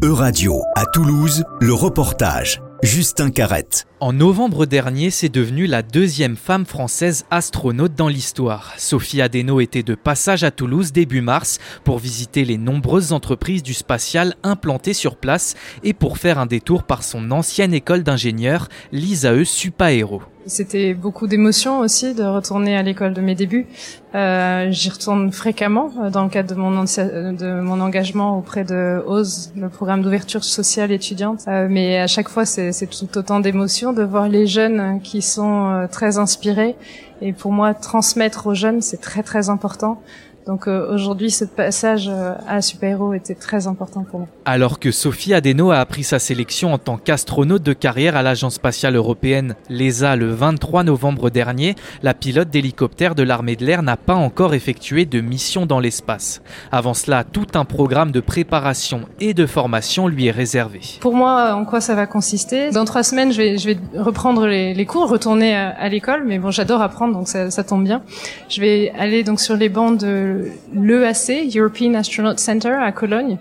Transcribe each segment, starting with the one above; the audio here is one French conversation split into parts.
E-Radio, à Toulouse, le reportage. Justin Carrette. En novembre dernier, c'est devenu la deuxième femme française astronaute dans l'histoire. Sophie Adeno était de passage à Toulouse début mars pour visiter les nombreuses entreprises du spatial implantées sur place et pour faire un détour par son ancienne école d'ingénieur, l'ISAE Supaéro. C'était beaucoup d'émotions aussi de retourner à l'école de mes débuts. Euh, J'y retourne fréquemment euh, dans le cadre de mon, de mon engagement auprès de OSE, le programme d'ouverture sociale étudiante. Euh, mais à chaque fois, c'est tout autant d'émotions de voir les jeunes qui sont euh, très inspirés. Et pour moi, transmettre aux jeunes, c'est très très important. Donc euh, aujourd'hui, ce passage euh, à Super Héros était très important pour moi. Alors que Sophie Adeno a appris sa sélection en tant qu'astronaute de carrière à l'Agence spatiale européenne, l'ESA, le 23 novembre dernier, la pilote d'hélicoptère de l'armée de l'air n'a pas encore effectué de mission dans l'espace. Avant cela, tout un programme de préparation et de formation lui est réservé. Pour moi, en quoi ça va consister? Dans trois semaines, je vais, je vais reprendre les, les cours, retourner à, à l'école, mais bon, j'adore apprendre, donc ça, ça tombe bien. Je vais aller donc sur les bancs de l'EAC, European Astronaut Center à Cologne.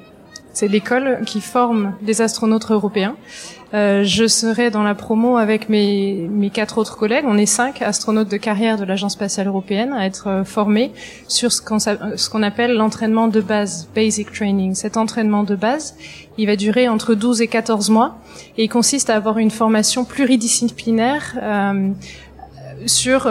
C'est l'école qui forme les astronautes européens. Euh, je serai dans la promo avec mes, mes quatre autres collègues. On est cinq astronautes de carrière de l'Agence spatiale européenne à être euh, formés sur ce qu'on, appelle l'entraînement de base, basic training. Cet entraînement de base, il va durer entre 12 et 14 mois et il consiste à avoir une formation pluridisciplinaire euh, sur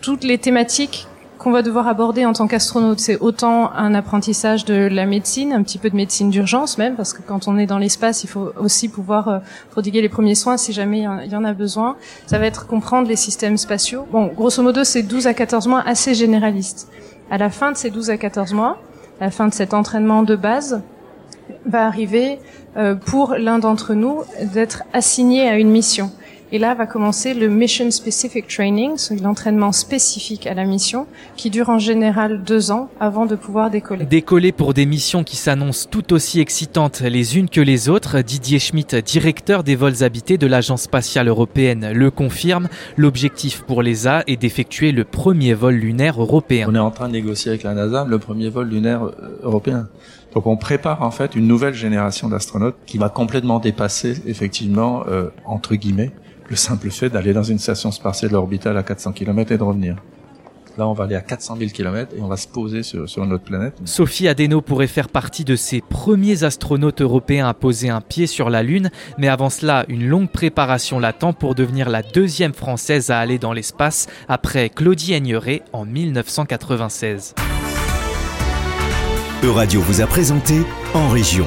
toutes les thématiques qu'on va devoir aborder en tant qu'astronaute, c'est autant un apprentissage de la médecine, un petit peu de médecine d'urgence même, parce que quand on est dans l'espace, il faut aussi pouvoir euh, prodiguer les premiers soins si jamais il y en a besoin. Ça va être comprendre les systèmes spatiaux. Bon, grosso modo, c'est 12 à 14 mois assez généralistes. À la fin de ces 12 à 14 mois, la fin de cet entraînement de base, va arriver euh, pour l'un d'entre nous d'être assigné à une mission. Et là va commencer le Mission Specific Training, l'entraînement spécifique à la mission, qui dure en général deux ans avant de pouvoir décoller. Décoller pour des missions qui s'annoncent tout aussi excitantes les unes que les autres, Didier Schmitt, directeur des vols habités de l'Agence spatiale européenne, le confirme. L'objectif pour l'ESA est d'effectuer le premier vol lunaire européen. On est en train de négocier avec la NASA le premier vol lunaire euh, européen. Donc on prépare en fait une nouvelle génération d'astronautes qui va complètement dépasser effectivement euh, entre guillemets le simple fait d'aller dans une station spatiale orbitale à 400 km et de revenir. Là, on va aller à 400 000 km et on va se poser sur, sur notre planète. Sophie Adeno pourrait faire partie de ces premiers astronautes européens à poser un pied sur la Lune, mais avant cela, une longue préparation l'attend pour devenir la deuxième Française à aller dans l'espace après Claudie Aigneret en 1996. Euradio vous a présenté En Région.